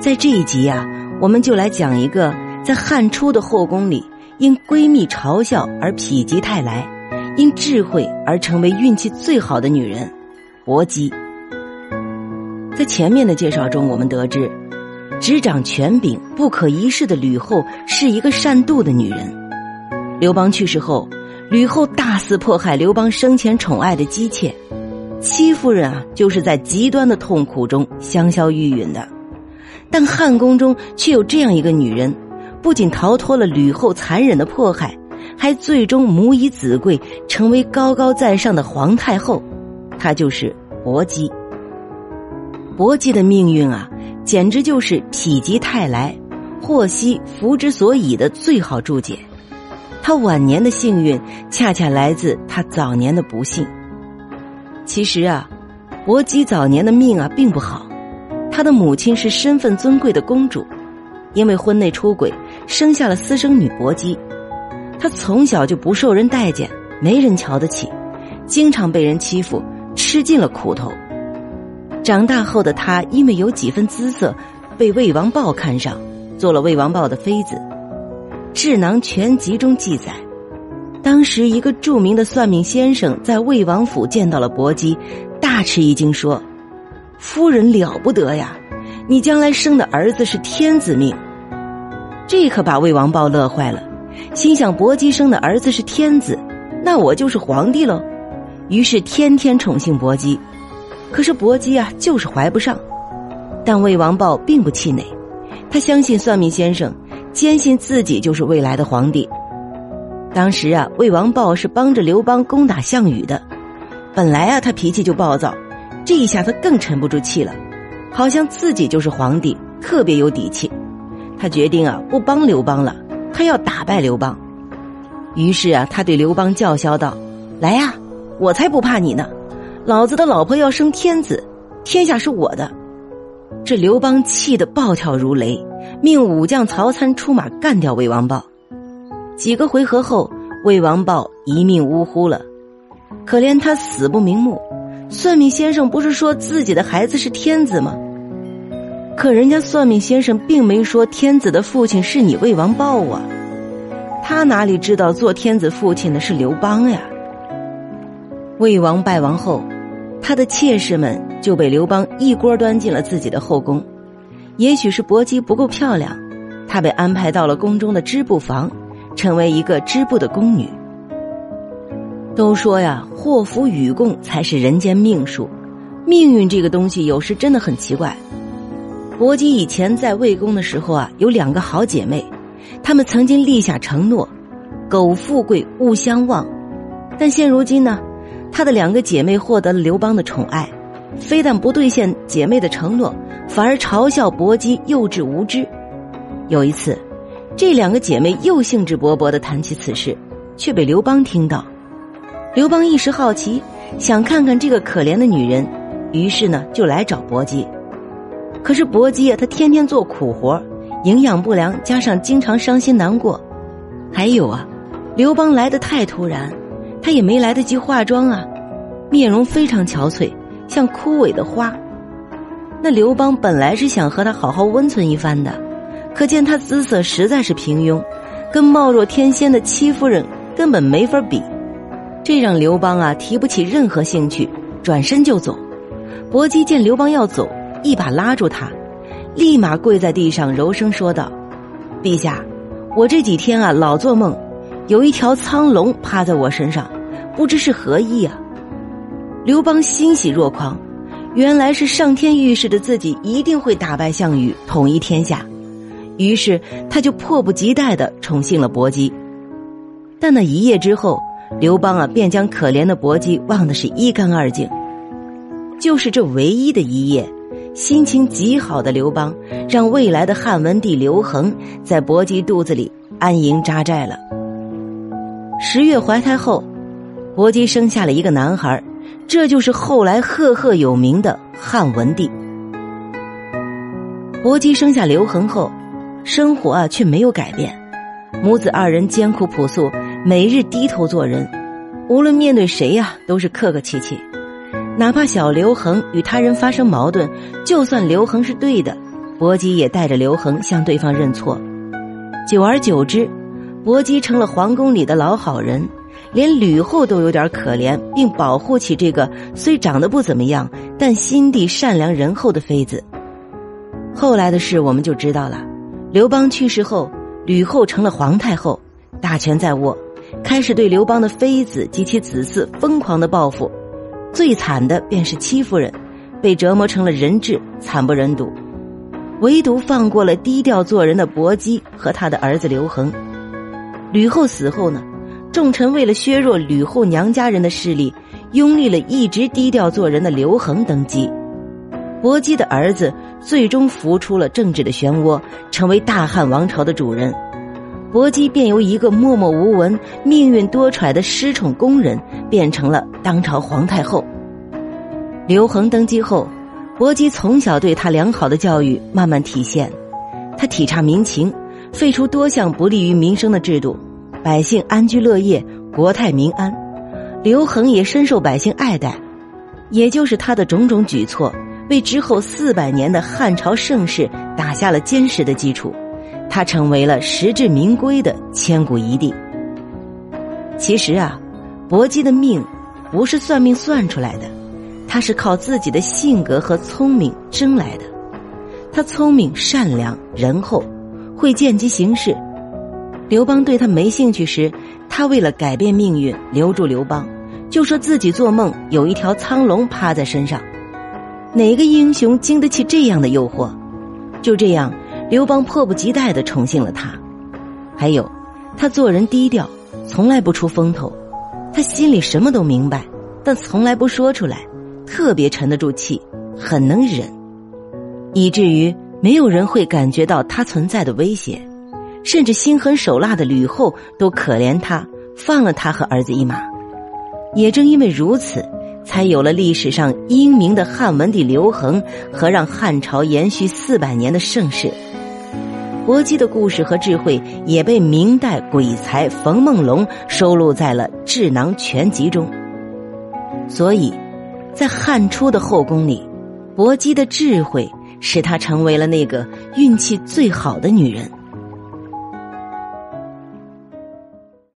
在这一集啊，我们就来讲一个在汉初的后宫里，因闺蜜嘲笑而否极泰来，因智慧而成为运气最好的女人——薄姬。在前面的介绍中，我们得知，执掌权柄、不可一世的吕后是一个善妒的女人。刘邦去世后，吕后大肆迫害刘邦生前宠爱的姬妾，戚夫人啊，就是在极端的痛苦中香消玉殒的。但汉宫中却有这样一个女人，不仅逃脱了吕后残忍的迫害，还最终母以子贵，成为高高在上的皇太后。她就是薄姬。薄姬的命运啊，简直就是否极泰来，祸兮福之所以的最好注解。她晚年的幸运，恰恰来自她早年的不幸。其实啊，薄姬早年的命啊，并不好。她的母亲是身份尊贵的公主，因为婚内出轨，生下了私生女薄姬。她从小就不受人待见，没人瞧得起，经常被人欺负，吃尽了苦头。长大后的她，因为有几分姿色，被魏王豹看上，做了魏王豹的妃子。《智囊全集》中记载，当时一个著名的算命先生在魏王府见到了薄姬，大吃一惊，说。夫人了不得呀，你将来生的儿子是天子命。这可把魏王豹乐坏了，心想薄姬生的儿子是天子，那我就是皇帝喽。于是天天宠幸薄姬。可是薄姬啊，就是怀不上。但魏王豹并不气馁，他相信算命先生，坚信自己就是未来的皇帝。当时啊，魏王豹是帮着刘邦攻打项羽的，本来啊，他脾气就暴躁。这一下他更沉不住气了，好像自己就是皇帝，特别有底气。他决定啊，不帮刘邦了，他要打败刘邦。于是啊，他对刘邦叫嚣道：“来呀，我才不怕你呢！老子的老婆要生天子，天下是我的。”这刘邦气得暴跳如雷，命武将曹参出马干掉魏王豹。几个回合后，魏王豹一命呜呼了，可怜他死不瞑目。算命先生不是说自己的孩子是天子吗？可人家算命先生并没说天子的父亲是你魏王豹啊，他哪里知道做天子父亲的是刘邦呀？魏王败亡后，他的妾室们就被刘邦一锅端进了自己的后宫。也许是薄姬不够漂亮，她被安排到了宫中的织布房，成为一个织布的宫女。都说呀，祸福与共才是人间命数。命运这个东西，有时真的很奇怪。薄姬以前在魏宫的时候啊，有两个好姐妹，她们曾经立下承诺：“苟富贵，勿相忘。”但现如今呢，她的两个姐妹获得了刘邦的宠爱，非但不兑现姐妹的承诺，反而嘲笑薄姬幼稚无知。有一次，这两个姐妹又兴致勃勃的谈起此事，却被刘邦听到。刘邦一时好奇，想看看这个可怜的女人，于是呢就来找薄姬。可是薄姬啊，她天天做苦活，营养不良，加上经常伤心难过，还有啊，刘邦来的太突然，她也没来得及化妆啊，面容非常憔悴，像枯萎的花。那刘邦本来是想和她好好温存一番的，可见她姿色实在是平庸，跟貌若天仙的戚夫人根本没法比。这让刘邦啊提不起任何兴趣，转身就走。薄姬见刘邦要走，一把拉住他，立马跪在地上，柔声说道：“陛下，我这几天啊老做梦，有一条苍龙趴在我身上，不知是何意啊。”刘邦欣喜若狂，原来是上天预示着自己一定会打败项羽，统一天下，于是他就迫不及待的宠幸了薄姬。但那一夜之后。刘邦啊，便将可怜的薄姬忘得是一干二净。就是这唯一的一夜，心情极好的刘邦，让未来的汉文帝刘恒在薄姬肚子里安营扎寨了。十月怀胎后，薄姬生下了一个男孩，这就是后来赫赫有名的汉文帝。薄姬生下刘恒后，生活啊却没有改变，母子二人艰苦朴素。每日低头做人，无论面对谁呀，都是客客气气。哪怕小刘恒与他人发生矛盾，就算刘恒是对的，薄姬也带着刘恒向对方认错。久而久之，薄姬成了皇宫里的老好人，连吕后都有点可怜，并保护起这个虽长得不怎么样，但心地善良仁厚的妃子。后来的事我们就知道了。刘邦去世后，吕后成了皇太后，大权在握，开始对刘邦的妃子及其子嗣疯狂的报复。最惨的便是戚夫人，被折磨成了人质，惨不忍睹。唯独放过了低调做人的薄姬和他的儿子刘恒。吕后死后呢，众臣为了削弱吕后娘家人的势力，拥立了一直低调做人的刘恒登基。薄姬的儿子最终浮出了政治的漩涡，成为大汉王朝的主人。薄姬便由一个默默无闻、命运多舛的失宠宫人，变成了当朝皇太后。刘恒登基后，薄姬从小对他良好的教育慢慢体现，他体察民情，废除多项不利于民生的制度，百姓安居乐业，国泰民安。刘恒也深受百姓爱戴，也就是他的种种举措。为之后四百年的汉朝盛世打下了坚实的基础，他成为了实至名归的千古一帝。其实啊，薄姬的命不是算命算出来的，他是靠自己的性格和聪明争来的。他聪明、善良、仁厚，会见机行事。刘邦对他没兴趣时，他为了改变命运，留住刘邦，就说自己做梦有一条苍龙趴在身上。哪个英雄经得起这样的诱惑？就这样，刘邦迫不及待的宠幸了他。还有，他做人低调，从来不出风头。他心里什么都明白，但从来不说出来，特别沉得住气，很能忍，以至于没有人会感觉到他存在的威胁。甚至心狠手辣的吕后都可怜他，放了他和儿子一马。也正因为如此。才有了历史上英明的汉文帝刘恒和让汉朝延续四百年的盛世。薄姬的故事和智慧也被明代鬼才冯梦龙收录在了《智囊全集》中。所以，在汉初的后宫里，薄姬的智慧使她成为了那个运气最好的女人。